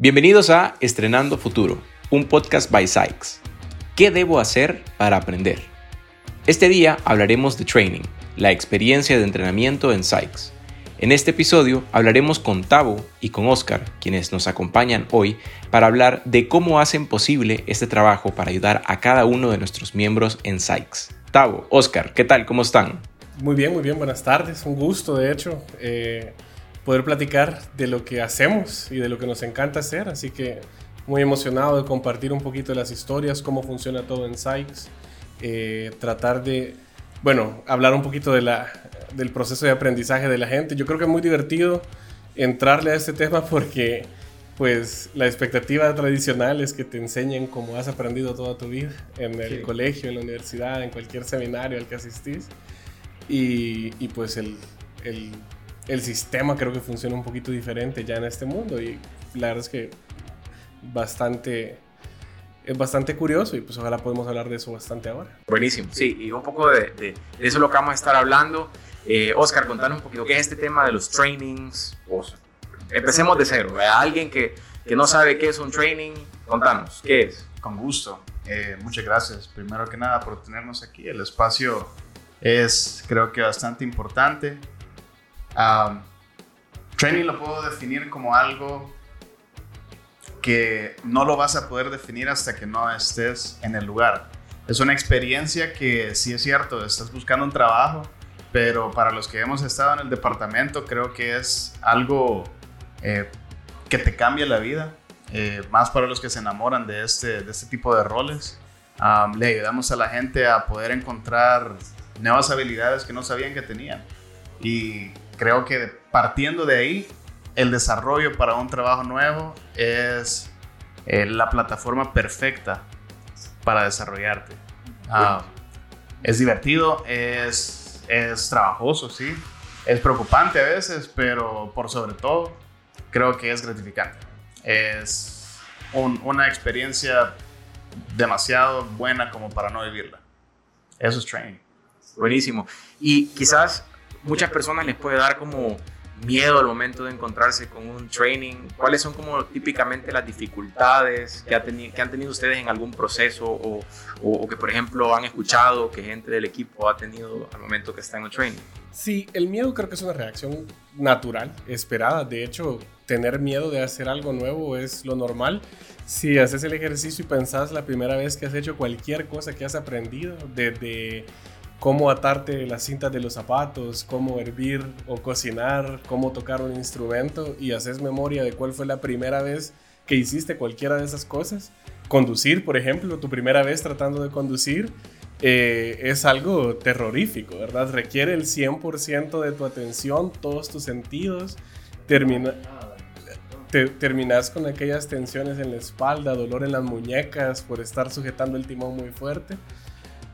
Bienvenidos a Estrenando Futuro, un podcast by Sykes. ¿Qué debo hacer para aprender? Este día hablaremos de training, la experiencia de entrenamiento en Sykes. En este episodio hablaremos con Tavo y con Oscar, quienes nos acompañan hoy, para hablar de cómo hacen posible este trabajo para ayudar a cada uno de nuestros miembros en Sykes. Tavo, Oscar, ¿qué tal? ¿Cómo están? Muy bien, muy bien, buenas tardes. Un gusto, de hecho. Eh, poder platicar de lo que hacemos y de lo que nos encanta hacer. Así que muy emocionado de compartir un poquito de las historias, cómo funciona todo en Sykes, eh, tratar de, bueno, hablar un poquito de la, del proceso de aprendizaje de la gente. Yo creo que es muy divertido entrarle a este tema porque pues la expectativa tradicional es que te enseñen cómo has aprendido toda tu vida en el colegio, en la universidad, en cualquier seminario al que asistís. Y, y pues el, el el sistema creo que funciona un poquito diferente ya en este mundo y la verdad es que bastante es bastante curioso y pues ojalá podemos hablar de eso bastante ahora. Buenísimo, sí, y un poco de, de, eso es lo que vamos a estar hablando. Eh, Oscar, contanos un poquito qué es este tema de los trainings. Pues, empecemos de cero, ¿verdad? alguien que, que, no sabe qué es un training, contanos, ¿qué es? Con gusto, eh, muchas gracias primero que nada por tenernos aquí. El espacio es creo que bastante importante training lo puedo definir como algo que no lo vas a poder definir hasta que no estés en el lugar. Es una experiencia que sí es cierto, estás buscando un trabajo, pero para los que hemos estado en el departamento creo que es algo eh, que te cambia la vida, eh, más para los que se enamoran de este, de este tipo de roles. le ayudamos a la gente a poder encontrar nuevas habilidades que no sabían que tenían. Y creo que partiendo de ahí, el desarrollo para un trabajo nuevo es eh, la plataforma perfecta para desarrollarte. Ah, es divertido, es, es trabajoso, sí. Es preocupante a veces, pero por sobre todo, creo que es gratificante. Es una experiencia demasiado buena como para no vivirla. Eso es training. Buenísimo. Y quizás muchas personas les puede dar como miedo al momento de encontrarse con un training? ¿Cuáles son como típicamente las dificultades que, ha que han tenido ustedes en algún proceso o, o, que por ejemplo han escuchado que gente del equipo ha tenido al momento que está en un training? Sí, el miedo creo que es una reacción natural, esperada. De hecho, tener miedo de hacer algo nuevo es lo normal. Si haces el ejercicio y pensás la primera vez que has hecho cualquier cosa que has aprendido, desde cómo atarte las cintas de los zapatos, cómo hervir o cocinar, cómo tocar un instrumento y haces memoria de cuál fue la primera vez que hiciste cualquiera de esas cosas. Conducir, por ejemplo, tu primera vez tratando de conducir eh, es algo terrorífico, ¿verdad? Requiere el 100% de tu atención, todos tus sentidos. Termina, te, terminas con aquellas tensiones en la espalda, dolor en las muñecas por estar sujetando el timón muy fuerte.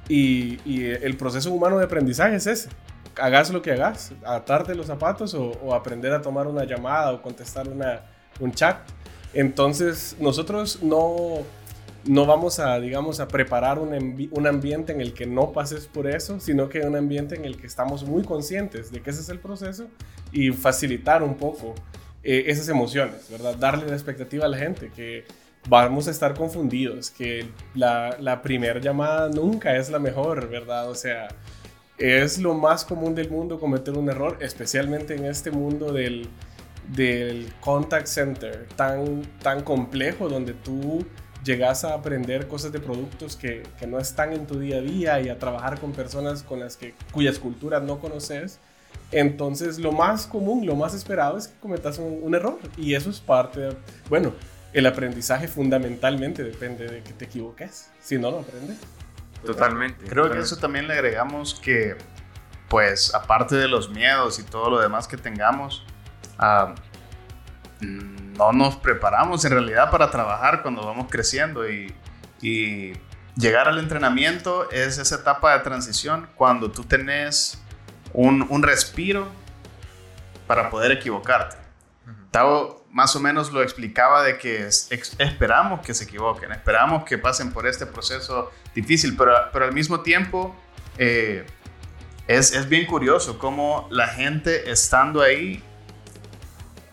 Y, el proceso humano de aprendizaje es ese. Hagas lo que hagas, atarte los zapatos o, aprender a tomar una llamada o contestar una, un chat. Entonces, nosotros no, no vamos a, digamos, a preparar un, un, ambiente en el que no pases por eso, sino que un ambiente en el que estamos muy conscientes de que ese es el proceso y facilitar un poco eh, esas emociones, ¿verdad? Darle la expectativa a la gente que vamos a estar confundidos, que la, la primera llamada nunca es la mejor, ¿verdad? O sea, es lo más común del mundo cometer un error, especialmente en este mundo del, del contact center tan, tan complejo donde tú llegas a aprender cosas de productos que, que, no están en tu día a día y a trabajar con personas con las que, cuyas culturas no conoces. Entonces, lo más común, lo más esperado es que cometas un, error. Y eso es parte, de, bueno, el aprendizaje fundamentalmente depende de que te equivoques. Si no, no aprendes. Totalmente. Creo que eso también le agregamos que, pues, aparte de los miedos y todo lo demás que tengamos, ah, no nos preparamos en realidad para trabajar cuando vamos creciendo y, y llegar al entrenamiento es esa etapa de transición cuando tú tenés un, un respiro para poder equivocarte. Tavo más o menos lo explicaba de que esperamos que se equivoquen, esperamos que pasen por este proceso difícil, pero, pero al mismo tiempo eh, es, es, bien curioso cómo la gente estando ahí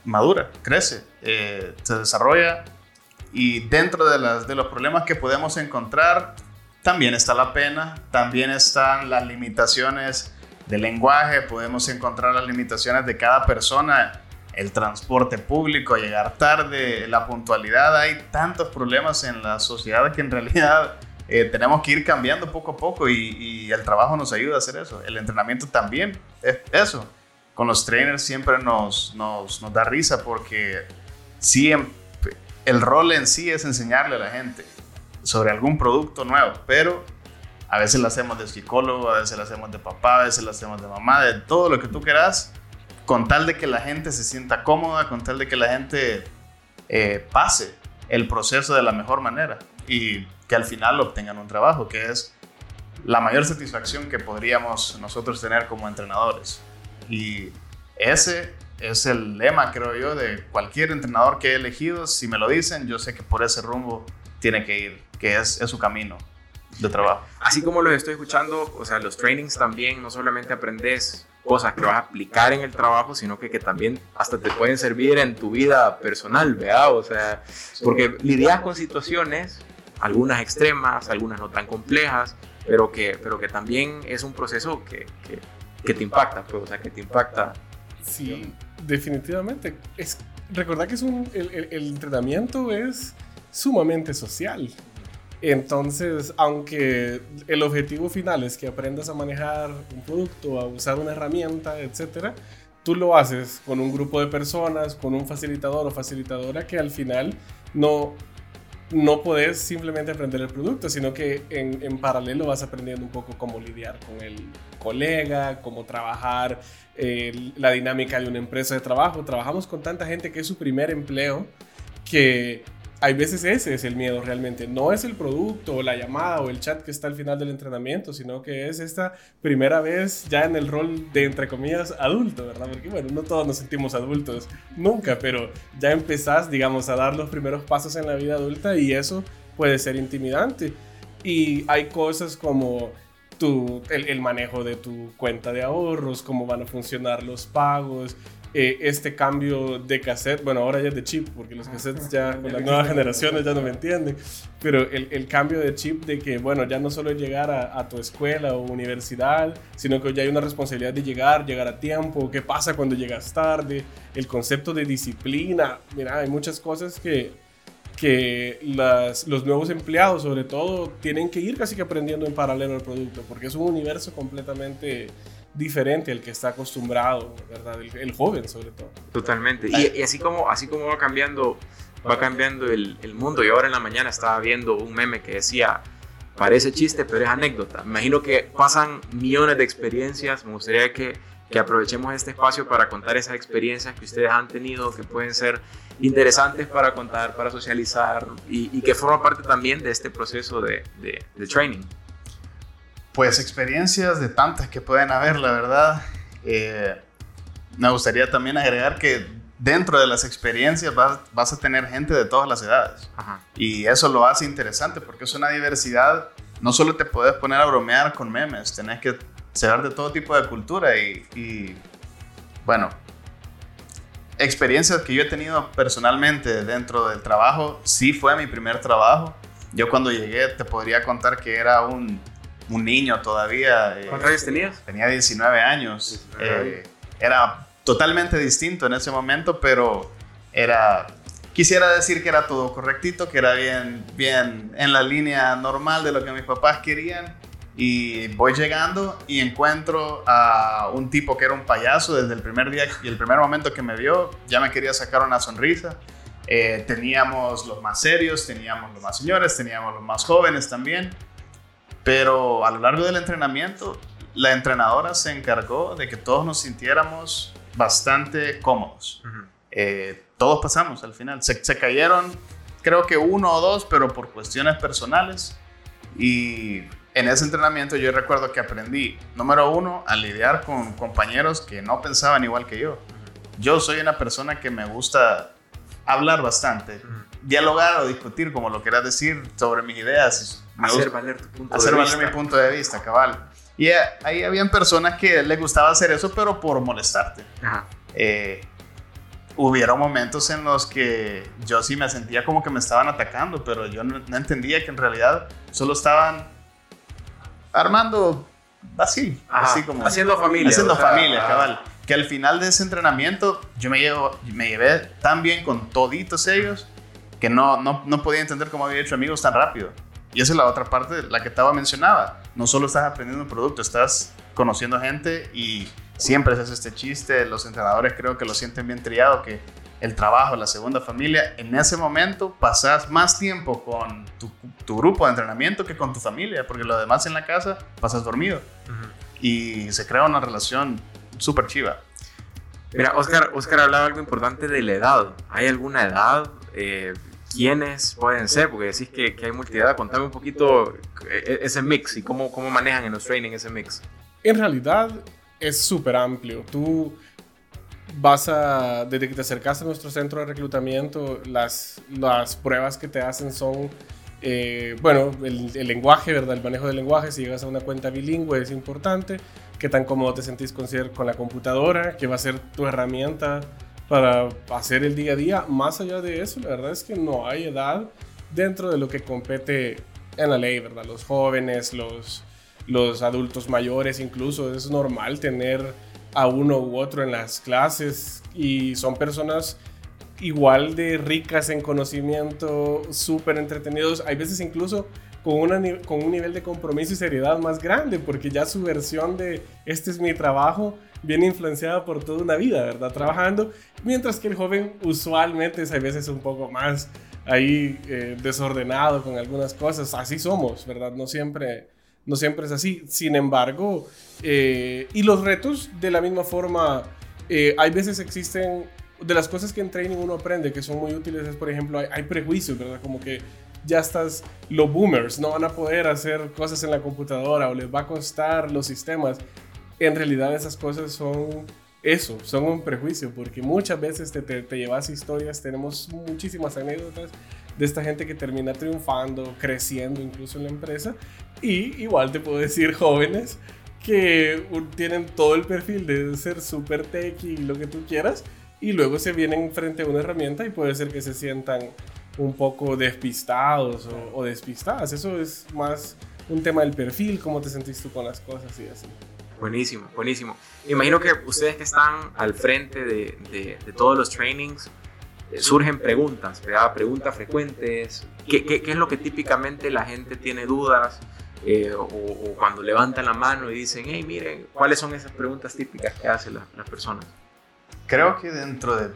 madura, crece, eh, se desarrolla y dentro de, las, de los problemas que podemos encontrar también está la pena, también están las limitaciones del lenguaje, podemos encontrar las limitaciones de cada persona, el transporte público, llegar tarde, la puntualidad, hay tantos problemas en la sociedad que en realidad eh, tenemos que ir cambiando poco a poco y, el trabajo nos ayuda a hacer eso, el entrenamiento también es eso. Con los trainers siempre nos, nos, da risa porque siempre, el rol en sí es enseñarle a la gente sobre algún producto nuevo, pero a veces lo hacemos de psicólogo, a veces lo hacemos de papá, a veces lo hacemos de mamá, de todo lo que tú quieras, con tal de que la gente se sienta cómoda, con tal de que la gente eh, pase el proceso de la mejor manera y que al final obtengan un trabajo, que es la mayor satisfacción que podríamos nosotros tener como entrenadores. Y ese es el lema, creo yo, de cualquier entrenador que he elegido. Si me lo dicen, yo sé que por ese rumbo tiene que ir, que es, es su camino de trabajo. Así como los estoy escuchando, o sea, los trainings también, no solamente aprendes cosas que vas a aplicar en el trabajo, sino que, que también hasta te pueden servir en tu vida personal, ¿verdad? O sea, porque lidias con situaciones, algunas extremas, algunas no tan complejas, pero que, pero que también es un proceso que, que, que te impacta, pues, o sea, que te impacta. Sí, definitivamente. Es, recordar que es un, el, el, el entrenamiento es sumamente social. Entonces, aunque el objetivo final es que aprendas a manejar un producto, a usar una herramienta, etcétera, tú lo haces con un grupo de personas, con un facilitador o facilitadora que al final no, no puedes simplemente aprender el producto, sino que en, en, paralelo vas aprendiendo un poco cómo lidiar con el colega, cómo trabajar, la dinámica de una empresa de trabajo. Trabajamos con tanta gente que es su primer empleo que hay veces ese es el miedo realmente. No es el producto o la llamada o el chat que está al final del entrenamiento, sino que es esta primera vez ya en el rol de, entre comillas, adulto, ¿verdad? Porque bueno, no todos nos sentimos adultos nunca, pero ya empezás, digamos, a dar los primeros pasos en la vida adulta y eso puede ser intimidante. Y hay cosas como tu, el, el manejo de tu cuenta de ahorros, cómo van a funcionar los pagos, eh, este cambio de cassette, bueno, ahora ya es de chip, porque los cassettes ya con las nuevas generaciones ya no me entienden, pero el, el, cambio de chip de que, bueno, ya no solo es llegar a, a, tu escuela o universidad, sino que ya hay una responsabilidad de llegar, llegar a tiempo, qué pasa cuando llegas tarde, el concepto de disciplina, mira, hay muchas cosas que, que las, los nuevos empleados, sobre todo, tienen que ir casi que aprendiendo en paralelo al producto, porque es un universo completamente diferente al que está acostumbrado, ¿verdad? El, el joven sobre todo. Totalmente. Y, y, así, como, así como va cambiando, va cambiando el, el, mundo. Y ahora en la mañana estaba viendo un meme que decía, parece chiste, pero es anécdota. Me imagino que pasan millones de experiencias. Me gustaría que, que aprovechemos este espacio para contar esas experiencias que ustedes han tenido, que pueden ser interesantes para contar, para socializar y, y que forman parte también de este proceso de, de, de training pues experiencias de tantas que pueden haber, la verdad. Eh, me gustaría también agregar que dentro de las experiencias vas, vas a tener gente de todas las edades. Ajá. Y eso lo hace interesante porque es una diversidad. No solo te puedes poner a bromear con memes, tenés que saber de todo tipo de cultura y, y bueno, experiencias que yo he tenido personalmente dentro del trabajo, sí fue mi primer trabajo. Yo cuando llegué te podría contar que era un un niño todavía. Eh, ¿Cuántos años tenías? Tenía 19 años. 19 eh, era totalmente distinto en ese momento, pero era... Quisiera decir que era todo correctito, que era bien, bien en la línea normal de lo que mis papás querían. Y voy llegando y encuentro a un tipo que era un payaso desde el primer día y el primer momento que me vio, ya me quería sacar una sonrisa. Eh, teníamos los más serios, teníamos los más señores, teníamos los más jóvenes también. Pero a lo largo del entrenamiento, la entrenadora se encargó de que todos nos sintiéramos bastante cómodos. Uh -huh. eh, todos pasamos al final. Se, se, cayeron, creo que uno o dos, pero por cuestiones personales. Y en ese entrenamiento yo recuerdo que aprendí, número uno, a lidiar con compañeros que no pensaban igual que yo. Uh -huh. Yo soy una persona que me gusta hablar bastante, uh -huh. dialogar o discutir, como lo quieras decir, sobre mis ideas hacer valer tu punto hacer de valer vista. mi punto de vista, cabal. Y eh, ahí habían personas que les gustaba hacer eso, pero por molestarte. Ajá. Eh, hubieron momentos en los que yo sí me sentía como que me estaban atacando, pero yo no, entendía que en realidad solo estaban armando así, así como haciendo familia. Haciendo familia, cabal. Que al final de ese entrenamiento yo me, llevo, me llevé tan bien con toditos ellos que no, no, no podía entender cómo había hecho amigos tan rápido. Y esa es la otra parte, la que estaba mencionaba. No solo estás aprendiendo un producto, estás conociendo gente y siempre se hace este chiste. Los entrenadores creo que lo sienten bien triado, que el trabajo, la segunda familia, en ese momento pasas más tiempo con tu, tu, grupo de entrenamiento que con tu familia, porque lo demás en la casa pasas dormido. Y se crea una relación súper chiva. Mira, Oscar, Oscar hablaba algo importante de la edad. ¿Hay alguna edad? Eh, ¿Quiénes pueden ser? Porque decís que, que hay multidad. Contame un poquito eh, ese mix y cómo, cómo manejan en los training ese mix. En realidad es súper amplio. Tú vas a, desde que te acercas a nuestro centro de reclutamiento, las, las pruebas que te hacen son, eh, bueno, el, el, lenguaje, ¿verdad? El manejo del lenguaje, si llegas a una cuenta bilingüe es importante, qué tan cómodo te sentís con, con la computadora, que va a ser tu herramienta para hacer el día a día. Más allá de eso, la verdad es que no hay edad dentro de lo que compete en la ley, ¿verdad? Los jóvenes, los, los adultos mayores, incluso es normal tener a uno u otro en las clases y son personas igual de ricas en conocimiento, súper entretenidos, hay veces incluso con, una, con un nivel de compromiso y seriedad más grande, porque ya su versión de este es mi trabajo viene influenciada por toda una vida, ¿verdad? Trabajando, mientras que el joven usualmente es a veces un poco más ahí eh, desordenado con algunas cosas, así somos, ¿verdad? No siempre, no siempre es así. Sin embargo, eh, y los retos de la misma forma, eh, hay veces existen, de las cosas que en training uno aprende que son muy útiles es, por ejemplo, hay, hay prejuicios, ¿verdad? Como que ya estás, los boomers no van a poder hacer cosas en la computadora o les va a costar los sistemas. En realidad esas cosas son eso, son un prejuicio, porque muchas veces te, te, llevas historias, tenemos muchísimas anécdotas de esta gente que termina triunfando, creciendo incluso en la empresa, y igual te puedo decir jóvenes que tienen todo el perfil de ser súper tech y lo que tú quieras, y luego se vienen frente a una herramienta y puede ser que se sientan un poco despistados o, despistadas. Eso es más un tema del perfil, cómo te sentís tú con las cosas y así. Buenísimo, buenísimo. Imagino que ustedes que están al frente de, de, todos los trainings, eh, surgen preguntas, ¿verdad? Preguntas frecuentes. ¿Qué, ¿Qué, qué, es lo que típicamente la gente tiene dudas? Eh, o, cuando levantan la mano y dicen, hey, miren, ¿cuáles son esas preguntas típicas que hacen las personas? Creo que dentro de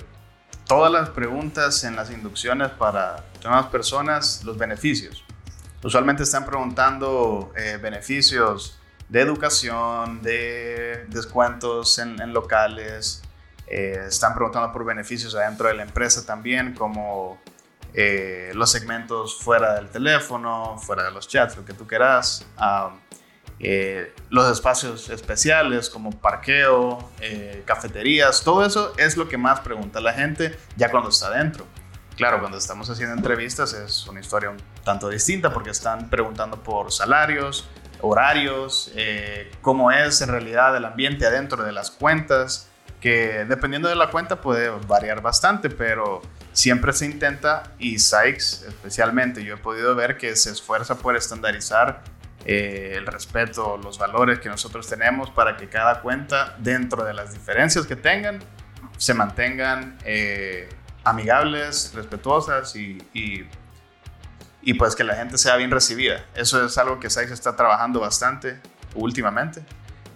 todas las preguntas en las inducciones para nuevas personas, los beneficios. Usualmente están preguntando eh, beneficios de educación, de descuentos en, locales, eh, están preguntando por beneficios adentro de la empresa también, como eh, los segmentos fuera del teléfono, fuera de los chats, lo que tú quieras. Eh, los espacios especiales como parqueo, cafeterías, todo eso es lo que más pregunta la gente ya cuando está dentro. Claro, cuando estamos haciendo entrevistas es una historia un tanto distinta porque están preguntando por salarios, horarios, eh, cómo es en realidad el ambiente adentro de las cuentas, que dependiendo de la cuenta puede variar bastante, pero siempre se intenta, y Sykes especialmente, yo he podido ver que se esfuerza por estandarizar eh, el respeto, los valores que nosotros tenemos para que cada cuenta, dentro de las diferencias que tengan, se mantengan eh, amigables, respetuosas y, y, pues que la gente sea bien recibida. Eso es algo que SAIS está trabajando bastante últimamente.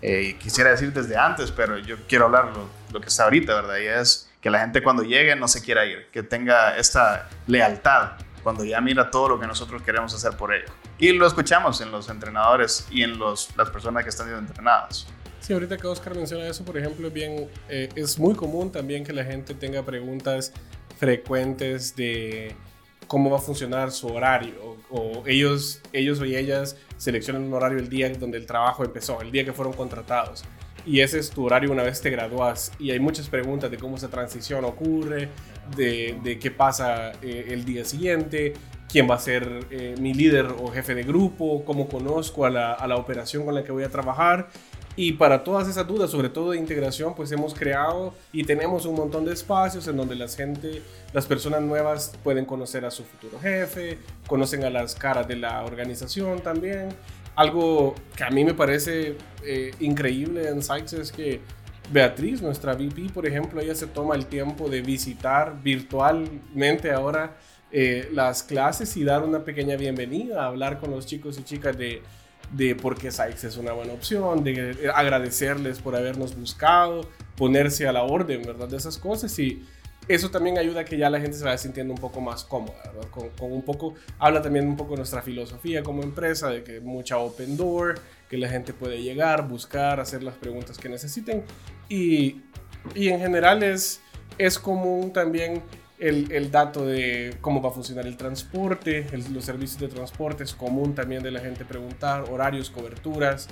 Eh, y quisiera decir desde antes, pero yo quiero hablar lo, que está ahorita, ¿verdad? Y es que la gente cuando llegue no se quiera ir, que tenga esta lealtad cuando ya mira todo lo que nosotros queremos hacer por ello. Y lo escuchamos en los entrenadores y en los, las personas que están siendo entrenadas. Sí, ahorita que Oscar menciona eso, por ejemplo, bien, eh, es muy común también que la gente tenga preguntas frecuentes de cómo va a funcionar su horario. O, ellos, ellos o ellas seleccionan un horario el día donde el trabajo empezó, el día que fueron contratados. Y ese es tu horario una vez te gradúas. Y hay muchas preguntas de cómo esa transición ocurre, de, de qué pasa eh, el día siguiente, quién va a ser eh, mi líder o jefe de grupo, cómo conozco a la, a la, operación con la que voy a trabajar Y para todas esas dudas, sobre todo de integración, pues hemos creado y tenemos un montón de espacios en donde la gente, las personas nuevas pueden conocer a su futuro jefe, conocen a las caras de la organización también. Algo que a mí me parece eh, increíble en Sites es que Beatriz, nuestra VP, por ejemplo, ella se toma el tiempo de visitar virtualmente ahora eh, las clases y dar una pequeña bienvenida, hablar con los chicos y chicas de, de por qué Sykes es una buena opción, de agradecerles por habernos buscado, ponerse a la orden, ¿verdad? De esas cosas y eso también ayuda a que ya la gente se vaya sintiendo un poco más cómoda, ¿verdad? Con, con, un poco, habla también un poco de nuestra filosofía como empresa, de que mucha open door, que la gente puede llegar, buscar, hacer las preguntas que necesiten y, y en general es, es común también el, el, dato de cómo va a funcionar el transporte, los servicios de transporte, es común también de la gente preguntar, horarios, coberturas.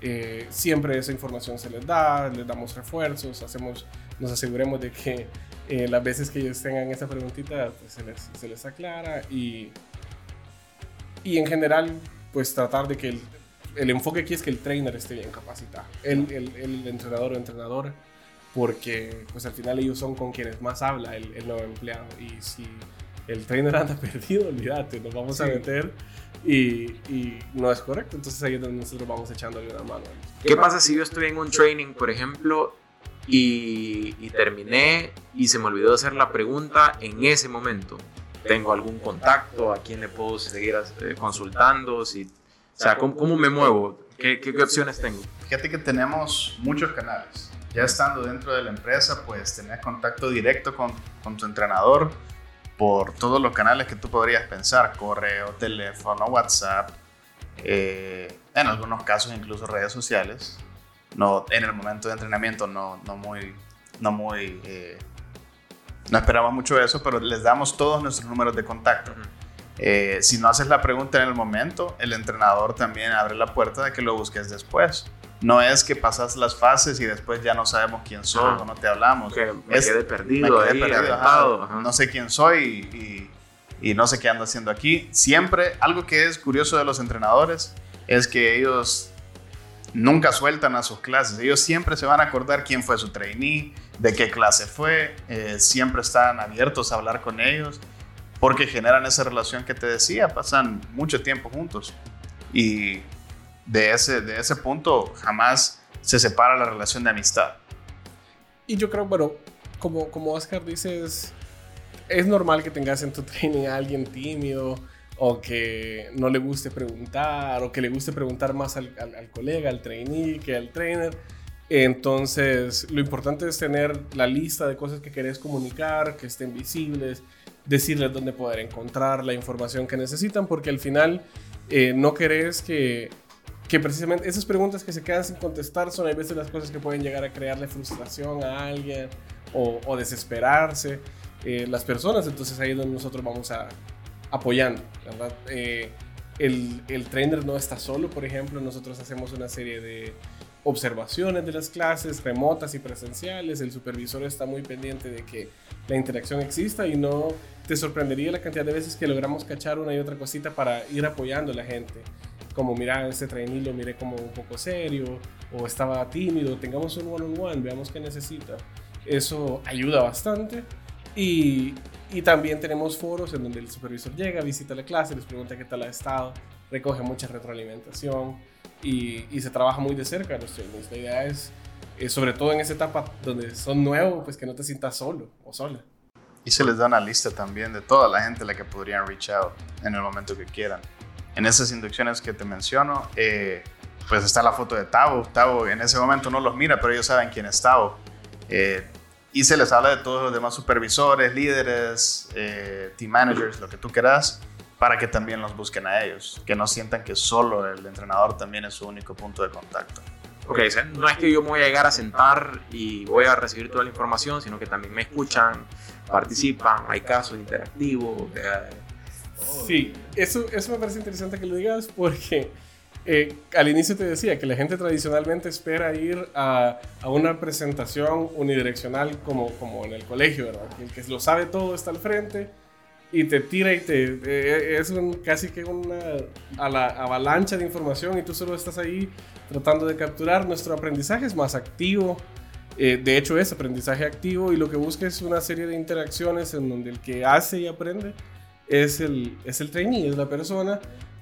Eh, siempre esa información se les da, les damos refuerzos, hacemos, nos aseguremos de que eh, las veces que ellos tengan esa preguntita pues se, les, se, les, aclara y, y en general pues tratar de que el, el, enfoque aquí es que el trainer esté bien capacitado, el, el, el entrenador o entrenador porque pues al final ellos son con quienes más habla el, el nuevo empleado y si el trainer anda perdido, olvídate, nos vamos sí. a meter y, y, no es correcto, entonces ahí es donde nosotros vamos echándole una mano. ¿Qué pasa si yo estoy en un training, por ejemplo, y, y terminé y se me olvidó hacer la pregunta en ese momento? ¿Tengo algún contacto? ¿A quién le puedo seguir eh, consultando? Si, o sea, ¿cómo, cómo me muevo? ¿Qué, ¿Qué, ¿Qué opciones tengo? Fíjate que tenemos muchos canales ya estando dentro de la empresa, pues tener contacto directo con, con, tu entrenador por todos los canales que tú podrías pensar, correo, teléfono, WhatsApp, eh, en algunos casos incluso redes sociales. No, en el momento de entrenamiento no, no muy, no muy, eh, no esperamos mucho eso, pero les damos todos nuestros números de contacto. Uh -huh. eh, si no haces la pregunta en el momento, el entrenador también abre la puerta de que lo busques después. No es que pasas las fases y después ya no sabemos quién sos Ajá. o no te hablamos. Que me Es- quedé perdido, me quedé ahí, perdido, aventado, ajá. ajá. no sé quién soy y, y- y no sé qué ando haciendo aquí. Siempre, algo que es curioso de los entrenadores es que ellos nunca sueltan a sus clases. Ellos siempre se van a acordar quién fue su trainee, de qué clase fue, eh, siempre están abiertos a hablar con ellos porque generan esa relación que te decía, pasan mucho tiempo juntos y de ese, de ese punto jamás se separa la relación de amistad. Y yo creo, bueno, como, como Oscar dice, es, normal que tengas en tu training a alguien tímido o que no le guste preguntar o que le guste preguntar más al, al, al colega, al trainee que al trainer. Entonces, lo importante es tener la lista de cosas que querés comunicar, que estén visibles, decirles dónde poder encontrar la información que necesitan, porque al final eh, no querés que, que precisamente esas preguntas que se quedan sin contestar son a veces las cosas que pueden llegar a crearle frustración a alguien o, o desesperarse eh, las personas. Entonces ahí es donde nosotros vamos a apoyando, ¿verdad? Eh, el, el trainer no está solo, por ejemplo, nosotros hacemos una serie de observaciones de las clases, remotas y presenciales. El supervisor está muy pendiente de que la interacción exista y no te sorprendería la cantidad de veces que logramos cachar una y otra cosita para ir apoyando a la gente. Como, mira, ese trainee lo miré como un poco serio o estaba tímido, tengamos un one-on-one, -on -one, veamos qué necesita. Eso ayuda bastante. Y, y, también tenemos foros en donde el supervisor llega, visita la clase, les pregunta qué tal ha estado, recoge mucha retroalimentación y, y se trabaja muy de cerca los trainings. La idea es, eh, sobre todo en esa etapa donde son nuevos, pues que no te sientas solo o sola. Y se les da una lista también de toda la gente a la que podrían reach out en el momento que quieran. En esas inducciones que te menciono, eh, pues está la foto de Tavo. Tavo en ese momento no los mira, pero ellos saben quién es Tavo. Eh, y se les habla de todos los demás supervisores, líderes, eh, team managers, lo que tú quieras, para que también los busquen a ellos, que no sientan que solo el entrenador también es su único punto de contacto. Ok, no es que yo me voy a llegar a sentar y voy a recibir toda la información, sino que también me escuchan, participan, hay casos interactivos. Eh, Sí, eso, eso me parece interesante que lo digas porque eh, al inicio te decía que la gente tradicionalmente espera ir a, una presentación unidireccional como, como en el colegio, ¿verdad? El que lo sabe todo está al frente y te tira y te... eh, es un, casi que una avalancha de información y tú solo estás ahí tratando de capturar. Nuestro aprendizaje es más activo. eh, de hecho es aprendizaje activo y lo que busca es una serie de interacciones en donde el que hace y aprende es el, es el trainee, es la persona.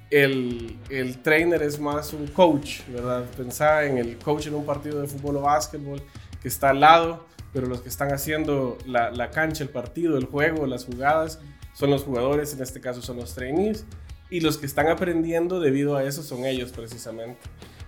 El, el trainer es más un coach, ¿verdad? Pensar en el coach en un partido de fútbol o básquetbol que está al lado, pero los que están haciendo la, la cancha, el partido, el juego, las jugadas, son los jugadores, en este caso son los trainees, y los que están aprendiendo debido a eso son ellos precisamente.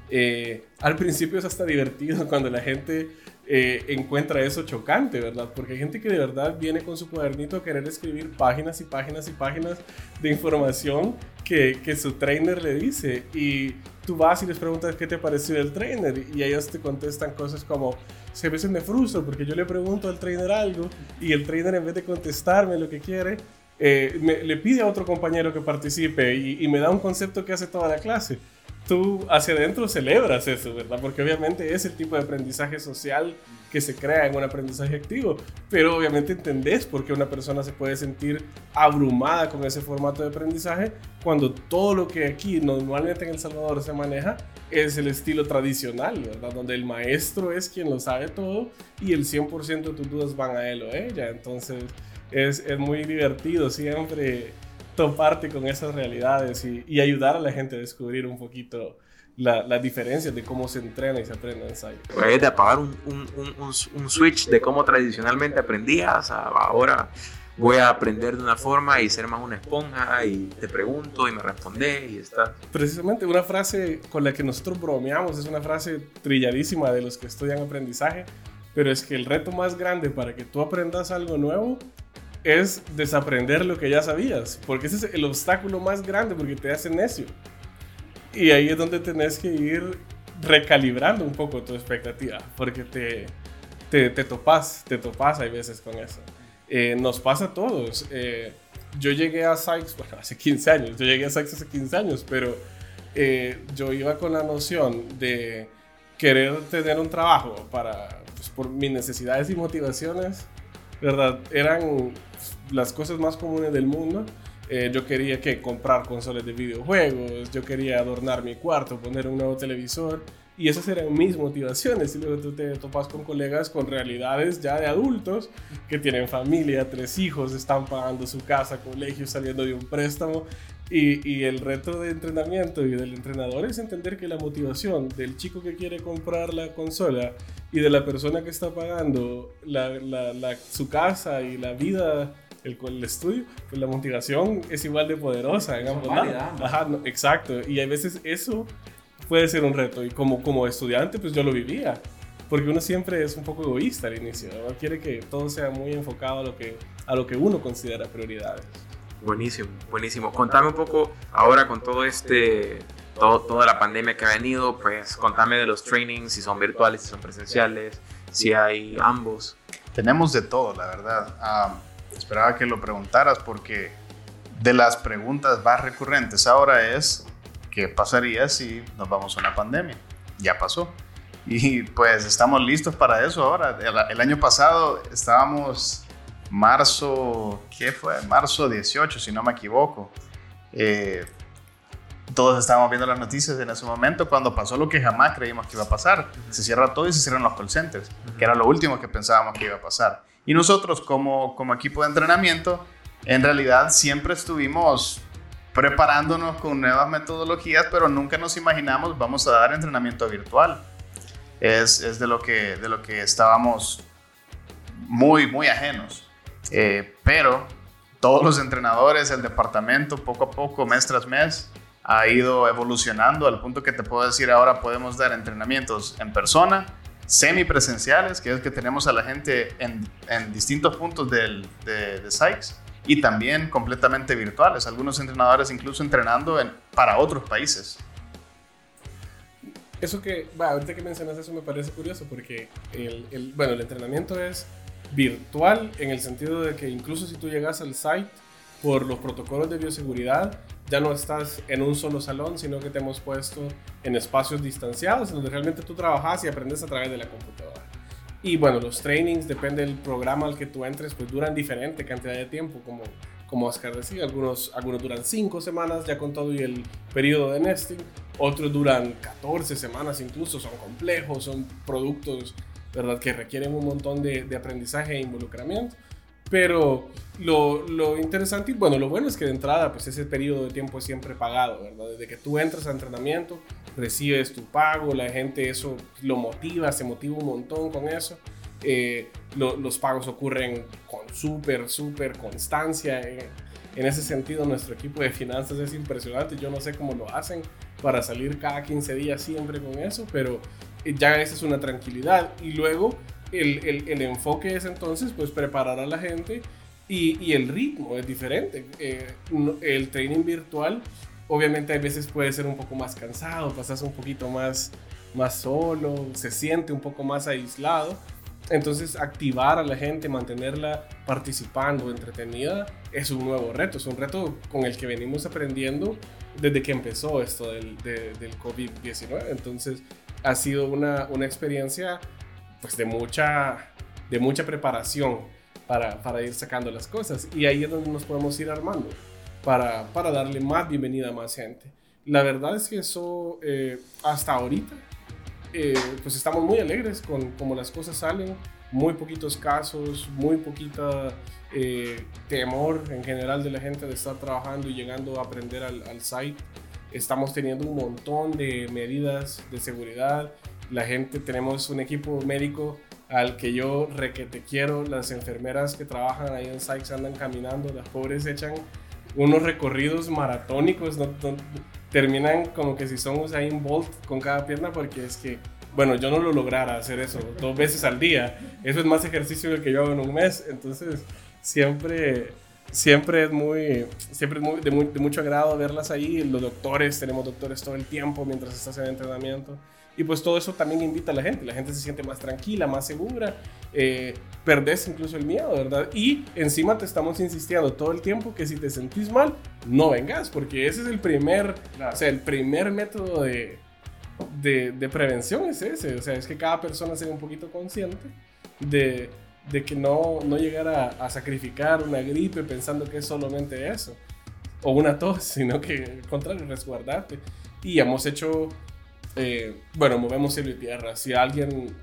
Eh, al principio es hasta divertido cuando la gente eh, encuentra eso chocante, ¿verdad? Porque hay gente que de verdad viene con su cuadernito a querer escribir páginas y páginas y páginas de información que, su trainer le dice. Y tú vas y les preguntas qué te pareció el trainer y ellos te contestan cosas como, "Sí, a veces me frustro porque yo le pregunto al trainer algo y el trainer en vez de contestarme lo que quiere, eh, le pide a otro compañero que participe y me da un concepto que hace toda la clase. Tú hacia adentro celebras eso, ¿verdad? Porque obviamente es el tipo de aprendizaje social que se crea en un aprendizaje activo, pero obviamente entendés por qué una persona se puede sentir abrumada con ese formato de aprendizaje cuando todo lo que aquí normalmente en El Salvador se maneja es el estilo tradicional, ¿verdad? Donde el maestro es quien lo sabe todo y el 100% de tus dudas van a él o ella. Entonces es, es muy divertido siempre toparte con esas realidades y, y ayudar a la gente a descubrir un poquito la- las diferencias de cómo se entrena y se aprende en Sai. Pues de apagar un, un, un, un- switch de cómo tradicionalmente aprendías a ahora voy a aprender de una forma y ser más una esponja y te pregunto y me respondes y estás. Precisamente una frase con la que nosotros bromeamos es una frase trilladísima de los que estudian aprendizaje, pero es que el reto más grande para que tú aprendas algo nuevo es desaprender lo que ya sabías, porque ese es el obstáculo más grande porque te hace necio. Y ahí es donde tenés que ir recalibrando un poco tu expectativa, porque te, te, te topas, te topas hay veces con eso. Eh, nos pasa a todos. Eh, yo llegué a Sykes, bueno, hace 15 años, yo llegué a Sykes hace 15 años, pero eh, yo iba con la noción de querer tener un trabajo para, pues, por mis necesidades y motivaciones, ¿verdad? Eran las cosas más comunes del mundo. Eh, yo quería que comprar consolas de videojuegos, yo quería adornar mi cuarto, poner un nuevo televisor. Y esas eran mis motivaciones. Y luego tú te topas con colegas con realidades ya de adultos que tienen familia, tres hijos, están pagando su casa, colegio, saliendo de un préstamo. Y, y el reto de entrenamiento y del entrenador es entender que la motivación del chico que quiere comprar la consola y de la persona que está pagando la, la- la- su casa y la vida, el, el estudio, pues la motivación es igual de poderosa en ambos lados. Ajá, no, exacto. Y a veces eso puede ser un reto. Y como, como estudiante, pues yo lo vivía. Porque uno siempre es un poco egoísta al inicio. ¿no? Quiere que todo sea muy enfocado a lo que, a lo que uno considera prioridades. Buenísimo, buenísimo. Contame un poco ahora con todo este, todo, toda la pandemia que ha venido, pues contame de los trainings, si son virtuales, si son presenciales, si hay ambos. Tenemos de todo, la verdad. Ah, esperaba que lo preguntaras porque de las preguntas más recurrentes ahora es, ¿qué pasaría si nos vamos a una pandemia? Ya pasó. Y pues estamos listos para eso ahora. El, el año pasado estábamos marzo, ¿qué fue? Marzo 18, si no me equivoco. Eh, todos estábamos viendo las noticias en ese momento cuando pasó lo que jamás creímos que iba a pasar. Se cierra todo y se cierran los call centers, que era lo último que pensábamos que iba a pasar. Y nosotros como, como equipo de entrenamiento, en realidad siempre estuvimos preparándonos con nuevas metodologías, pero nunca nos imaginamos vamos a dar entrenamiento virtual. Es, es de, lo que, de lo que estábamos muy, muy ajenos. Eh, pero todos los entrenadores, el departamento, poco a poco, mes tras mes, ha ido evolucionando al punto que te puedo decir ahora podemos dar entrenamientos en persona, semipresenciales, que es que tenemos a la gente en, distintos puntos del, de, de y también completamente virtuales. Algunos entrenadores incluso entrenando en, para otros países. Eso que, va, ahorita que mencionas eso me parece curioso porque el, el- bueno, el entrenamiento es virtual en el sentido de que incluso si tú llegas al site por los protocolos de bioseguridad, ya no estás en un solo salón, sino que te hemos puesto en espacios distanciados, donde realmente tú trabajas y aprendes a través de la computadora. Y bueno, los trainings, depende del programa al que tú entres, pues duran diferente cantidad de tiempo, como, como Oscar decía, algunos, algunos duran 5 semanas ya con todo y el periodo de nesting, otros duran 14 semanas incluso, son complejos, son productos ¿verdad? que requieren un montón de, de aprendizaje e involucramiento. Pero lo, lo, interesante y bueno, lo bueno es que de entrada, pues ese periodo de tiempo es siempre pagado, ¿verdad? Desde que tú entras a entrenamiento, recibes tu pago, la gente eso lo motiva, se motiva un montón con eso. Eh, los pagos ocurren con súper, súper constancia. en ese sentido, nuestro equipo de finanzas es impresionante. Yo no sé cómo lo hacen para salir cada 15 días siempre con eso, pero ya esa es una tranquilidad. Y luego el, el, enfoque es entonces pues preparar a la gente y, y el ritmo es diferente. Eh, el training virtual obviamente a veces puede ser un poco más cansado, pasas un poquito más, más solo, se siente un poco más aislado. Entonces, activar a la gente, mantenerla participando, entretenida, es un nuevo reto. Es un reto con el que venimos aprendiendo desde que empezó esto del, del COVID-19. Entonces, ha sido una, una, experiencia pues, de, mucha, de mucha preparación para, para, ir sacando las cosas. Y ahí es donde nos podemos ir armando para, para darle más bienvenida a más gente. La verdad es que eso, eh, hasta ahorita, eh, pues estamos muy alegres con cómo las cosas salen, muy poquitos casos, muy poquita eh, temor en general de la gente de estar trabajando y llegando a aprender al, al site. Estamos teniendo un montón de medidas de seguridad. La gente, tenemos un equipo médico al que yo requete quiero. Las enfermeras que trabajan ahí en Sykes andan caminando, las pobres echan unos recorridos maratónicos, no, terminan como que si son Usain Bolt con cada pierna porque es que, bueno, yo no lo lograra hacer eso dos veces al día. Eso es más ejercicio del que yo hago en un mes. Entonces, siempre, siempre es muy, siempre es muy, de, mucho agrado verlas ahí. Los doctores, tenemos doctores todo el tiempo mientras estás en entrenamiento. Y pues todo eso también invita a la gente. La gente se siente más tranquila, más segura. Eh, perdés incluso el miedo, ¿verdad? Y encima te estamos insistiendo todo el tiempo que si te sentís mal, no vengas, porque ese es el primer, o sea, el primer método de, de, de, prevención es ese. O sea, es que cada persona sea un poquito consciente de, de que no, no llegar a, a sacrificar una gripe pensando que es solamente eso. O una tos, sino que al contrario, resguardarte. Y hemos hecho eh, bueno, movemos cielo y tierra. Si alguien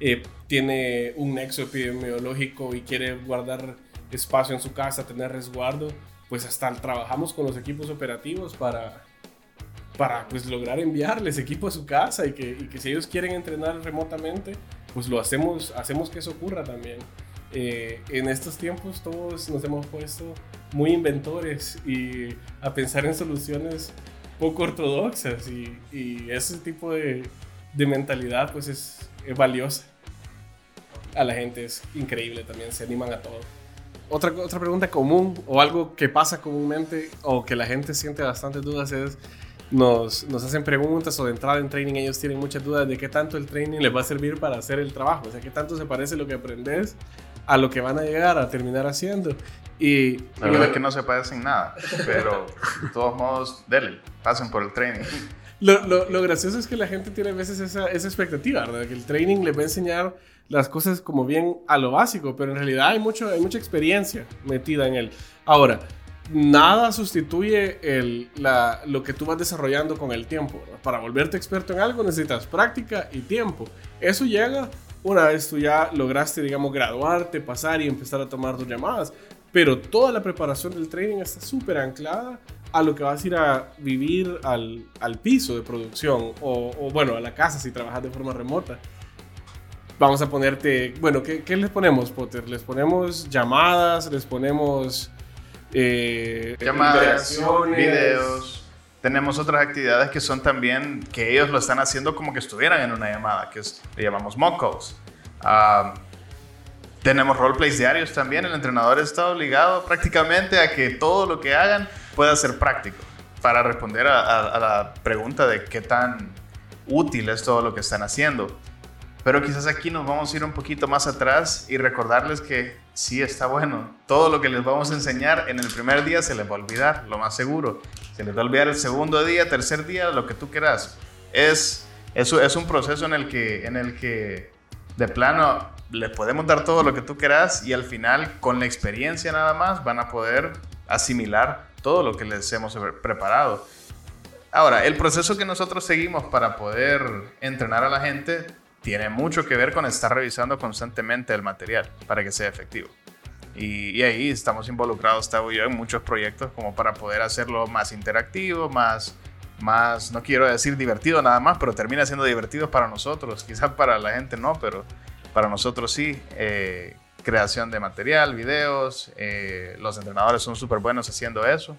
eh, tiene un nexo epidemiológico y quiere guardar espacio en su casa, tener resguardo, pues hasta trabajamos con los equipos operativos para, para pues, lograr enviarles equipo a su casa y que, y que si ellos quieren entrenar remotamente, pues lo hacemos, hacemos que eso ocurra también. Eh, en estos tiempos todos nos hemos puesto muy inventores y a pensar en soluciones poco ortodoxas y, ese tipo de, de, mentalidad pues es, es, valiosa. A la gente es increíble también, se animan a todo. Otra, otra pregunta común o algo que pasa comúnmente o que la gente siente bastantes dudas es nos, nos, hacen preguntas o de entrada en training ellos tienen muchas dudas de qué tanto el training les va a servir para hacer el trabajo, o sea, qué tanto se parece lo que aprendes a lo que van a llegar a terminar haciendo. Y, la verdad es que no se parecen nada, pero de todos modos, denle, pasen por el training. Lo, lo, lo, gracioso es que la gente tiene a veces esa, esa expectativa, ¿verdad? Que el training les va a enseñar las cosas como bien a lo básico, pero en realidad hay, mucho, hay mucha experiencia metida en él. Ahora, nada sustituye el, la, lo que tú vas desarrollando con el tiempo. ¿verdad? Para volverte experto en algo necesitas práctica y tiempo. Eso llega una vez tú ya lograste, digamos, graduarte, pasar y empezar a tomar tus llamadas. Pero toda la preparación del training está súper anclada a lo que vas a ir a vivir al, al piso de producción o, o, bueno, a la casa si trabajas de forma remota. Vamos a ponerte, bueno, ¿qué, qué les ponemos, Potter? Les ponemos llamadas, les ponemos... Eh, llamadas, videos. Tenemos otras actividades que son también que ellos lo están haciendo como que estuvieran en una llamada, que es, le llamamos mock calls. Uh, tenemos roleplays diarios también. El entrenador está obligado prácticamente a que todo lo que hagan pueda ser práctico para responder a, a, a la pregunta de qué tan útil es todo lo que están haciendo. Pero quizás aquí nos vamos a ir un poquito más atrás y recordarles que sí está bueno. Todo lo que les vamos a enseñar en el primer día se les va a olvidar, lo más seguro. Se les va a olvidar el segundo día, tercer día, lo que tú quieras. Es, es, es un proceso en el, que, en el que de plano les podemos dar todo lo que tú quieras y al final, con la experiencia nada más, van a poder asimilar todo lo que les hemos preparado. Ahora, el proceso que nosotros seguimos para poder entrenar a la gente tiene mucho que ver con estar revisando constantemente el material para que sea efectivo. Y, ahí estamos involucrados, estamos yo, en muchos proyectos como para poder hacerlo más interactivo, más, más, no quiero decir divertido nada más, pero termina siendo divertido para nosotros. Quizás para la gente no, pero para nosotros sí. Eh, creación de material, videos, eh, los entrenadores son súper buenos haciendo eso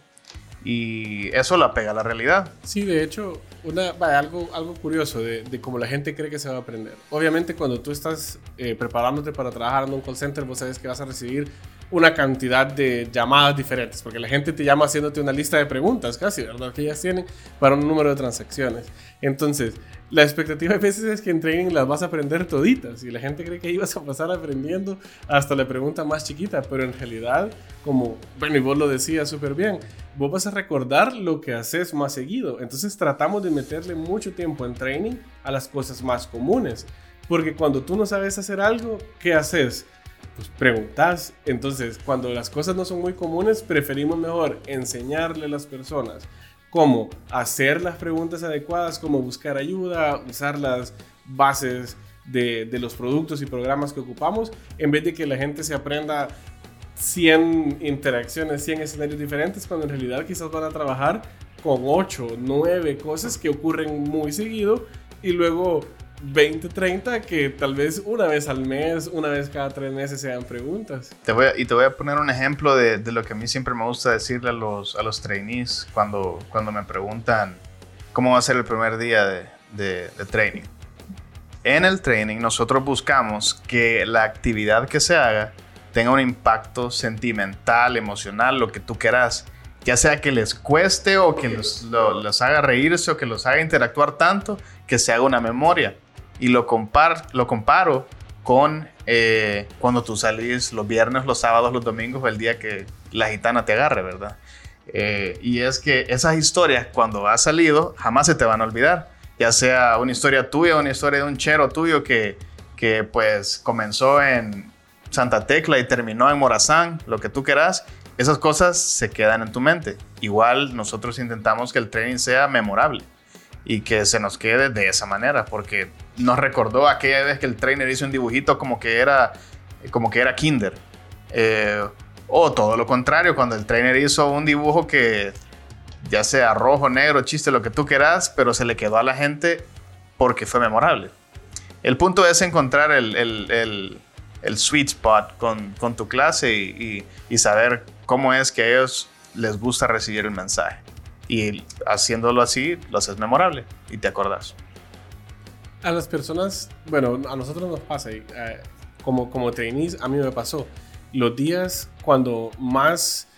y eso la pega a la realidad. Sí, de hecho, una, algo, algo curioso de, de, cómo la gente cree que se va a aprender. Obviamente, cuando tú estás eh, preparándote para trabajar en un call center, vos sabes que vas a recibir una cantidad de llamadas diferentes, porque la gente te llama haciéndote una lista de preguntas, casi, ¿verdad? Que ellas tienen para un número de transacciones. Entonces, la expectativa a veces es que en training las vas a aprender toditas y la gente cree que vas a pasar aprendiendo hasta la pregunta más chiquita, pero en realidad, como, bueno, y vos lo decías súper bien, vos vas a recordar lo que haces más seguido. Entonces tratamos de meterle mucho tiempo en training a las cosas más comunes, porque cuando tú no sabes hacer algo, ¿qué haces? Pues preguntas. Entonces, cuando las cosas no son muy comunes, preferimos mejor enseñarle a las personas cómo hacer las preguntas adecuadas, cómo buscar ayuda, usar las bases de, de, los productos y programas que ocupamos, en vez de que la gente se aprenda 100 interacciones, 100 escenarios diferentes, cuando en realidad quizás van a trabajar con 8, 9 cosas que ocurren muy seguido y luego 20, 30 que tal vez una vez al mes, una vez cada tres meses sean preguntas. Te voy y te voy a poner un ejemplo de, lo que a mí siempre me gusta decirle a los, a los trainees cuando, cuando me preguntan cómo va a ser el primer día de, de, de training. En el training nosotros buscamos que la actividad que se haga tenga un impacto sentimental, emocional, lo que tú quieras. Ya sea que les cueste o que los, los haga reírse o que los haga interactuar tanto, que se haga una memoria y lo, compar, lo comparo con eh, cuando tú salís los viernes, los sábados, los domingos, el día que la gitana te agarre, ¿verdad? Eh, y es que esas historias, cuando has salido, jamás se te van a olvidar. Ya sea una historia tuya, una historia de un chero tuyo que, que pues comenzó en Santa Tecla y terminó en Morazán, lo que tú quieras, esas cosas se quedan en tu mente. Igual nosotros intentamos que el training sea memorable y que se nos quede de esa manera, porque nos recordó aquella vez que el trainer hizo un dibujito como que era, como que era kinder. Eh, o todo lo contrario, cuando el trainer hizo un dibujo que ya sea rojo, negro, chiste, lo que tú quieras, pero se le quedó a la gente porque fue memorable. El punto es encontrar el, el, el, sweet spot con, con tu clase y, y, y saber cómo es que a ellos les gusta recibir el mensaje. Y haciéndolo así, lo haces memorable y te acordás. A las personas, bueno, a nosotros nos pasa, eh, como, como trainees, a mí me pasó. Los días cuando más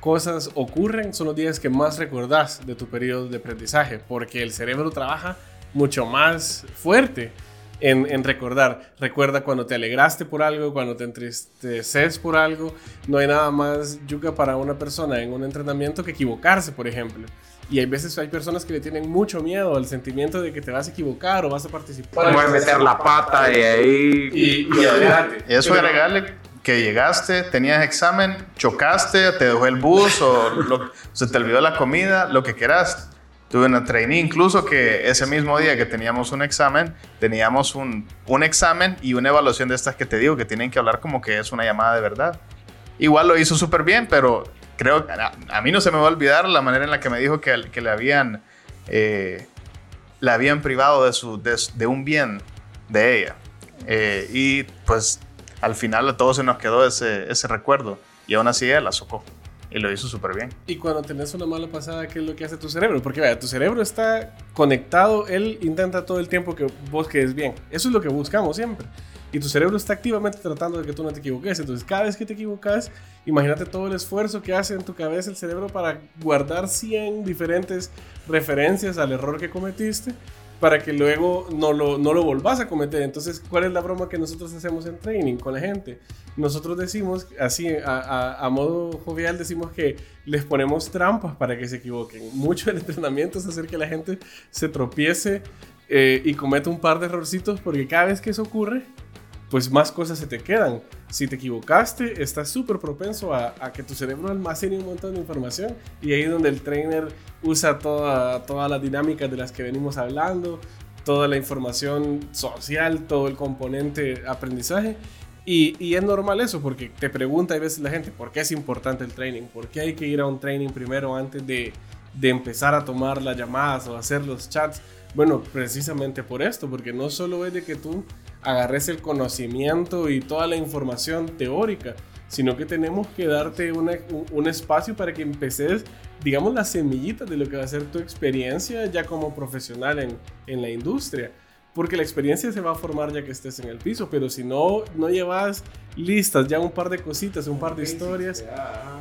cosas ocurren son los días que más recordás de tu periodo de aprendizaje, porque el cerebro trabaja mucho más fuerte en, en, recordar. Recuerda cuando te alegraste por algo, cuando te entristeces por algo. No hay nada más yuca para una persona en un entrenamiento que equivocarse, por ejemplo. Y hay veces hay personas que le tienen mucho miedo al sentimiento de que te vas a equivocar o vas a participar. Puedes meter la pata y ahí. Y, adelante. Y eso agregarle que llegaste, tenías examen, chocaste, te dejó el bus o se te olvidó la comida, lo que quieras Tuve una trainee incluso que ese mismo día que teníamos un examen, teníamos un, un examen y una evaluación de estas que te digo, que tienen que hablar como que es una llamada de verdad. Igual lo hizo súper bien, pero creo que a, mí no se me va a olvidar la manera en la que me dijo que, que le habían, eh, le habían privado de, su, de, un bien de ella. Eh, y pues al final a todos se nos quedó ese, ese recuerdo y aún así ella la socó. Y lo hizo súper bien. Y cuando tenés una mala pasada, ¿qué es lo que hace tu cerebro? Porque vaya, tu cerebro está conectado, él intenta todo el tiempo que vos quedes bien. Eso es lo que buscamos siempre. Y tu cerebro está activamente tratando de que tú no te equivoques. Entonces, cada vez que te equivocas, imagínate todo el esfuerzo que hace en tu cabeza el cerebro para guardar 100 diferentes referencias al error que cometiste para que luego no lo, no lo volvás a cometer. Entonces, ¿cuál es la broma que nosotros hacemos en training con la gente? Nosotros decimos, así a, modo jovial, decimos que les ponemos trampas para que se equivoquen. Mucho del entrenamiento es hacer que la gente se tropiece eh, y cometa un par de errorcitos, porque cada vez que eso ocurre, pues más cosas se te quedan. Si te equivocaste, estás súper propenso a, que tu cerebro almacene un montón de información y ahí es donde el trainer usa toda, todas las dinámicas de las que venimos hablando, toda la información social, todo el componente aprendizaje. Y, y, es normal eso, porque te pregunta a veces la gente por qué es importante el training, por qué hay que ir a un training primero antes de, de empezar a tomar las llamadas o hacer los chats. Bueno, precisamente por esto, porque no solo es de que tú agarres el conocimiento y toda la información teórica, sino que tenemos que darte un, un, espacio para que empeces, digamos, las semillitas de lo que va a ser tu experiencia ya como profesional en, en la industria. Porque la experiencia se va a formar ya que estés en el piso, pero si no, no llevas listas ya un par de cositas, un par de historias,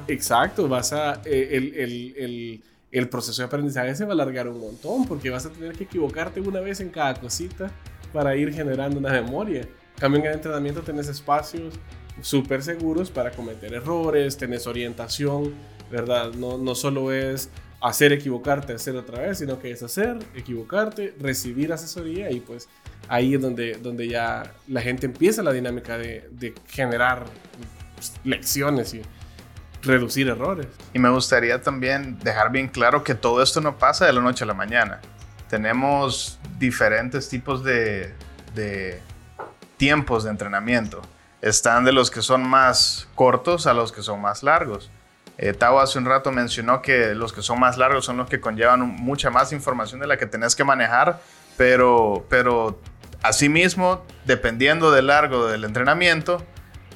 exacto, vas a, eh, el, el, el el proceso de aprendizaje se va a alargar un montón porque vas a tener que equivocarte una vez en cada cosita para ir generando una memoria. Cambio en el entrenamiento tenés espacios súper seguros para cometer errores, tenés orientación, ¿verdad? No, no solo es hacer equivocarte, hacer otra vez, sino que es hacer, equivocarte, recibir asesoría y pues ahí es donde, donde ya la gente empieza la dinámica de, de generar pues, lecciones y reducir errores. Y me gustaría también dejar bien claro que todo esto no pasa de la noche a la mañana. Tenemos diferentes tipos de, tiempos de entrenamiento. Están de los que son más cortos a los que son más largos. Eh, Tao hace un rato mencionó que los que son más largos son los que conllevan mucha más información de la que tenés que manejar, pero, pero asimismo, dependiendo del largo del entrenamiento,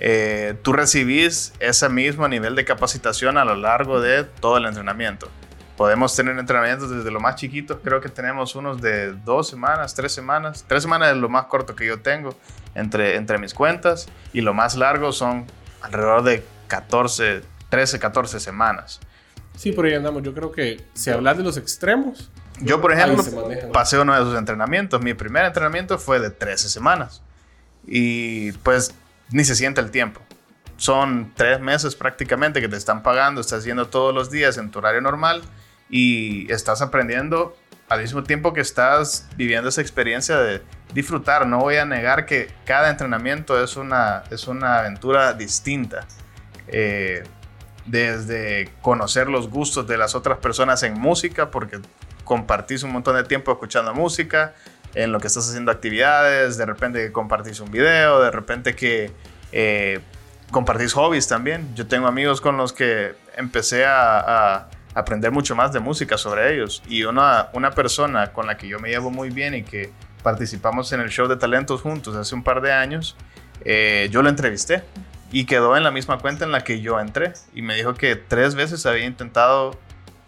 eh, tú recibís ese mismo nivel de capacitación a lo largo de todo el entrenamiento. Podemos tener entrenamientos desde lo más chiquitos, creo que tenemos unos de dos semanas, tres semanas. Tres semanas es lo más corto que yo tengo entre, entre mis cuentas y lo más largo son alrededor de 14, 13, 14 semanas. Sí, por ahí andamos. Yo creo que si hablas de los extremos. Yo, por ejemplo, pasé uno de esos entrenamientos. Mi primer entrenamiento fue de 13 semanas. Y pues ni se siente el tiempo. Son tres meses prácticamente que te están pagando, estás yendo todos los días en tu horario normal y estás aprendiendo al mismo tiempo que estás viviendo esa experiencia de disfrutar. No voy a negar que cada entrenamiento es una, es una aventura distinta. Eh, desde conocer los gustos de las otras personas en música, porque compartís un montón de tiempo escuchando música, en lo que estás haciendo actividades, de repente que compartís un video, de repente que eh, compartís hobbies también. Yo tengo amigos con los que empecé a, aprender mucho más de música sobre ellos y una, una persona con la que yo me llevo muy bien y que participamos en el show de talentos juntos hace un par de años, eh, yo lo entrevisté y quedó en la misma cuenta en la que yo entré y me dijo que tres veces había intentado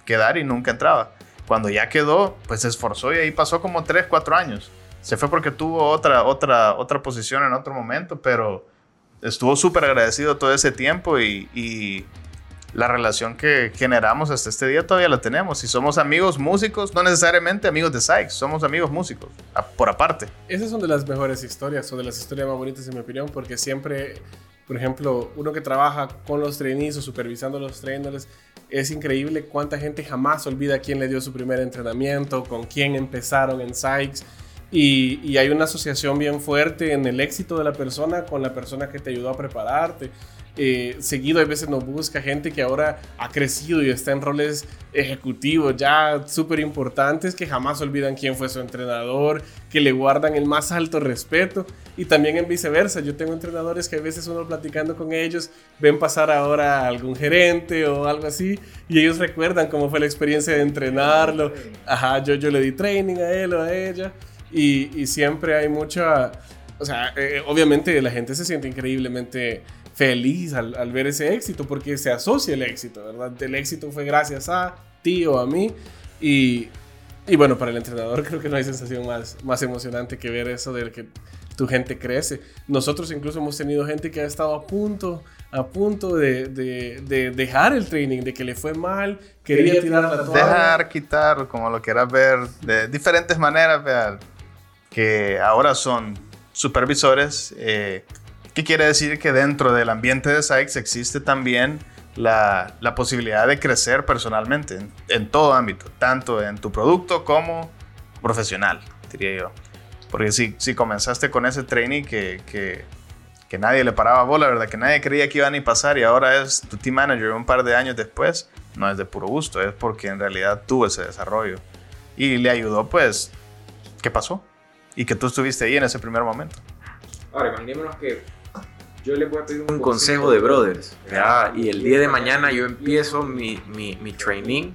quedar y nunca entraba. Cuando ya quedó, pues se esforzó y ahí pasó como 3, 4 años. Se fue porque tuvo otra, otra, otra posición en otro momento, pero estuvo súper agradecido todo ese tiempo y, y, la relación que generamos hasta este día todavía la tenemos. Si somos amigos músicos, no necesariamente amigos de Sykes, somos amigos músicos, por aparte. Esas son de las mejores historias, o de las historias más bonitas en mi opinión, porque siempre, por ejemplo, uno que trabaja con los trainees o supervisando los trainers, es increíble cuánta gente jamás olvida quién le dio su primer entrenamiento, con quién empezaron en Sykes. Y, hay una asociación bien fuerte en el éxito de la persona con la persona que te ayudó a prepararte. Eh, seguido a veces nos busca gente que ahora ha crecido y está en roles ejecutivos ya súper importantes que jamás olvidan quién fue su entrenador, que le guardan el más alto respeto y también en viceversa. Yo tengo entrenadores que a veces uno platicando con ellos ven pasar ahora a algún gerente o algo así y ellos recuerdan cómo fue la experiencia de entrenarlo. Ajá, yo, yo le di training a él o a ella y, y siempre hay mucha... O sea, eh, obviamente la gente se siente increíblemente feliz al, al, ver ese éxito, porque se asocia el éxito, ¿verdad? El éxito fue gracias a ti o a mí. Y, y bueno, para el entrenador creo que no hay sensación más, más emocionante que ver eso de que tu gente crece. Nosotros incluso hemos tenido gente que ha estado a punto, a punto de, de, de dejar el training, de que le fue mal, quería, tirar la toalla. Dejar, quitar, como lo quieras ver, de diferentes maneras, vean, que ahora son supervisores. Eh, ¿Qué quiere decir? Que dentro del ambiente de Sykes existe también la, la posibilidad de crecer personalmente en, en, todo ámbito, tanto en tu producto como profesional, diría yo. Porque si, si comenzaste con ese training que, que, que nadie le paraba bola, ¿verdad? Que nadie creía que iba a ni pasar y ahora es tu team manager un par de años después, no es de puro gusto, es porque en realidad tuvo ese desarrollo. Y le ayudó, pues, ¿qué pasó? Y que tú estuviste ahí en ese primer momento. Ahora, imaginémonos que yo le voy a pedir un consejo de brothers, ¿verdad? Y el día de mañana yo empiezo mi, mi, mi training.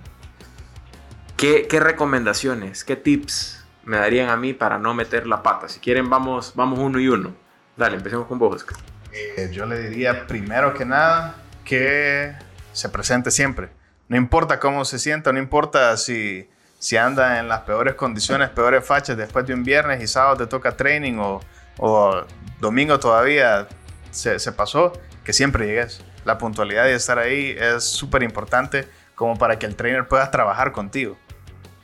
¿Qué, ¿Qué recomendaciones, qué tips me darían a mí para no meter la pata? Si quieren, vamos, vamos uno y uno. Dale, empecemos con vos, Oscar. Eh, yo le diría primero que nada que se presente siempre. No importa cómo se sienta, no importa si, si anda en las peores condiciones, peores fachas después de un viernes y sábado te toca training o, o domingo todavía se, pasó, que siempre llegues. La puntualidad y estar ahí es súper importante como para que el trainer pueda trabajar contigo.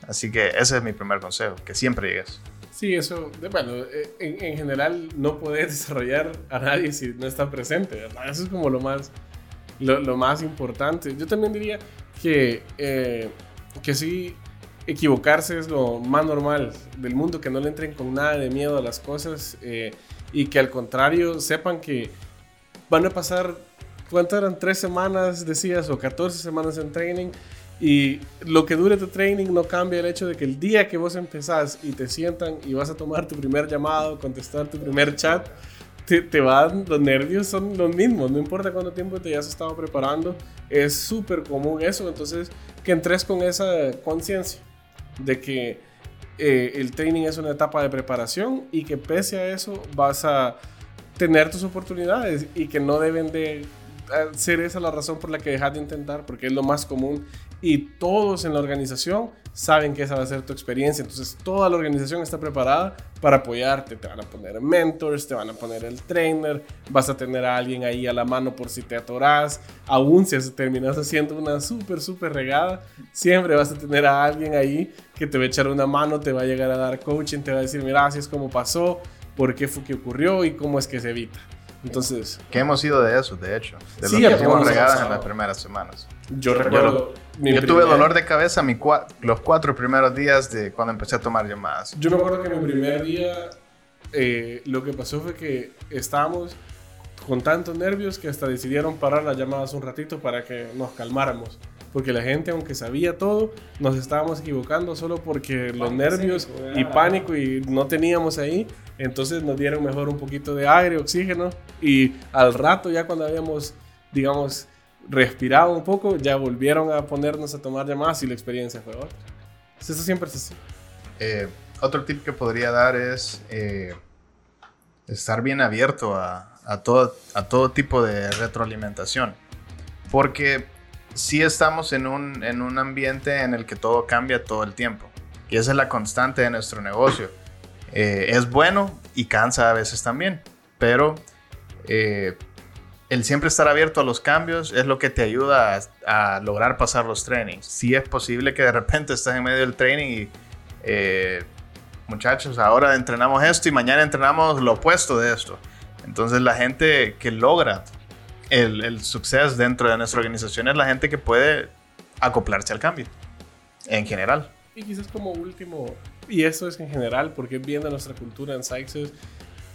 Así que ese es mi primer consejo, que siempre llegues. Sí, eso, de- bueno, eh, en, en general no puedes desarrollar a nadie si no está presente. Eso es como lo más, lo más importante. Yo también diría que, eh, que sí, equivocarse es lo más normal del mundo, que no le entren con nada de miedo a las cosas eh, y que al contrario sepan que van a pasar, ¿cuánto eran? Tres semanas, decías, o 14 semanas en training. Y lo que dure tu training no cambia el hecho de que el día que vos empezás y te sientan y vas a tomar tu primer llamado, contestar tu primer chat, te, te van, los nervios son los mismos, no importa cuánto tiempo te hayas estado preparando, es súper común eso, entonces que entres con esa conciencia de que eh, el training es una etapa de preparación y que pese a eso vas a tener tus oportunidades y que no deben de eh, ser esa la razón por la que dejas de intentar, porque es lo más común y todos en la organización saben que esa va a ser tu experiencia, entonces toda la organización está preparada para apoyarte, te van a poner mentors, te van a poner el trainer, vas a tener a alguien ahí a la mano por si te atoras, aún si terminas haciendo una súper, súper regada, siempre vas a tener a alguien ahí que te va a echar una mano, te va a llegar a dar coaching, te va a decir, mira, así es como pasó, por qué fue que ocurrió y cómo es que se evita. Entonces, Que hemos ido de eso, de hecho. De Sí, lo que hicimos regadas en las primeras semanas. yo recuerdo... mi Yo tuve dolor de cabeza mi cua- los cuatro primeros días de cuando empecé a tomar llamadas. Yo me acuerdo que mi primer día eh, lo que pasó fue que estábamos con tantos nervios que hasta decidieron parar las llamadas un ratito para que nos calmáramos. Porque la gente, aunque sabía todo, nos estábamos equivocando solo porque los nervios y pánico y no teníamos ahí. Entonces nos dieron mejor un poquito de aire, oxígeno. Y al rato, ya cuando habíamos, digamos, respirado un poco, ya volvieron a ponernos a tomar llamadas y la experiencia fue otra. Entonces, Eso siempre es así. Eh, otro tip que podría dar es eh, estar bien abierto a, todo tipo de retroalimentación. Porque sí estamos en un, en un ambiente en el que todo cambia todo el tiempo. Y esa es la constante de nuestro negocio. Eh, es bueno y cansa a veces también. Pero eh, el siempre estar abierto a los cambios es lo que te ayuda a, lograr pasar los trainings. Sí es posible que de repente estés en medio del training y eh, muchachos, ahora entrenamos esto y mañana entrenamos lo opuesto de esto. Entonces la gente que logra el, el suceso dentro de nuestra organización es la gente que puede acoplarse al cambio, en general. Y quizás como último, y eso es en general, porque es bien de nuestra cultura en Sykes, es,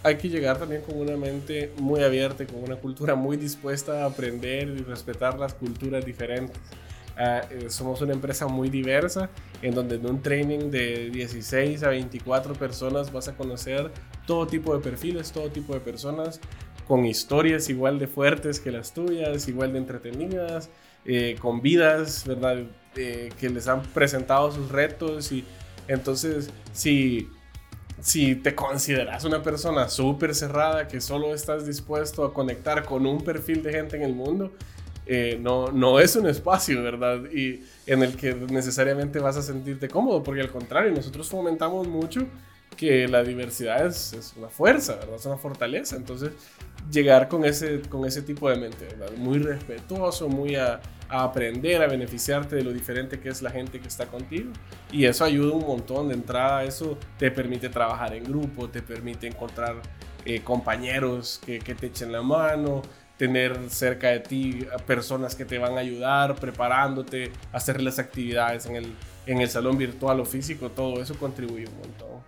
hay que llegar también con una mente muy abierta, con una cultura muy dispuesta a aprender y respetar las culturas diferentes. Eh, somos una empresa muy diversa, en donde en un training de 16 a 24 personas vas a conocer todo tipo de perfiles, todo tipo de personas, con historias igual de fuertes que las tuyas, igual de entretenidas, eh, con vidas, ¿verdad? Eh, que les han presentado sus retos y entonces si, si te consideras una persona súper cerrada, que solo estás dispuesto a conectar con un perfil de gente en el mundo, eh, no, no es un espacio, ¿verdad? Y en el que necesariamente vas a sentirte cómodo, porque al contrario, nosotros fomentamos mucho que la diversidad es, una fuerza, ¿verdad? Es una fortaleza. Entonces, llegar con ese, con ese tipo de mente, ¿verdad? Muy respetuoso, muy a, a aprender, a beneficiarte de lo diferente que es la gente que está contigo. Y eso ayuda un montón de entrada. Eso te permite trabajar en grupo, te permite encontrar eh, compañeros que, te echen la mano, tener cerca de ti personas que te van a ayudar, preparándote, hacer las actividades en el, en el salón virtual o físico, todo eso contribuye un montón.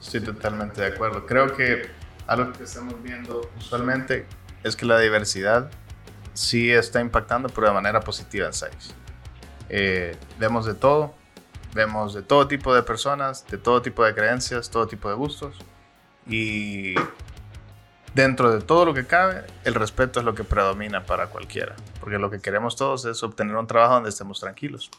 Estoy totalmente de acuerdo. Creo que algo que estamos viendo usualmente es que la diversidad sí está impactando, pero de manera positiva en Sykes. Eh, vemos de todo, vemos de todo tipo de personas, de todo tipo de creencias, todo tipo de gustos. Y dentro de todo lo que cabe, el respeto es lo que predomina para cualquiera. Porque lo que queremos todos es obtener un trabajo donde estemos tranquilos.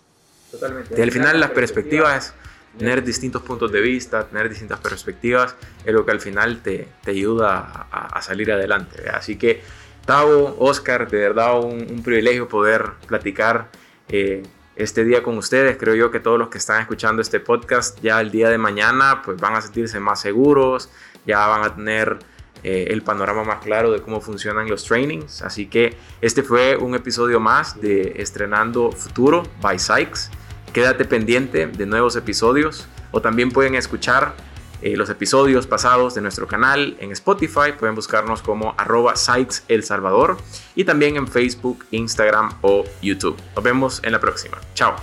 Totalmente. Y al final las perspectivas, tener distintos puntos de vista, tener distintas perspectivas, es lo que al final te, te ayuda a, salir adelante. Así que, Tavo, Oscar, de verdad un, privilegio poder platicar eh, este día con ustedes. Creo yo que todos los que están escuchando este podcast ya el día de mañana pues van a sentirse más seguros, ya van a tener eh, el panorama más claro de cómo funcionan los trainings. Así que este fue un episodio más de Estrenando Futuro by Sykes. Quédate pendiente de nuevos episodios o también pueden escuchar eh, los episodios pasados de nuestro canal en Spotify. Pueden buscarnos como arroba Sykes El Salvador y también en Facebook, Instagram o YouTube. Nos vemos en la próxima. Chao.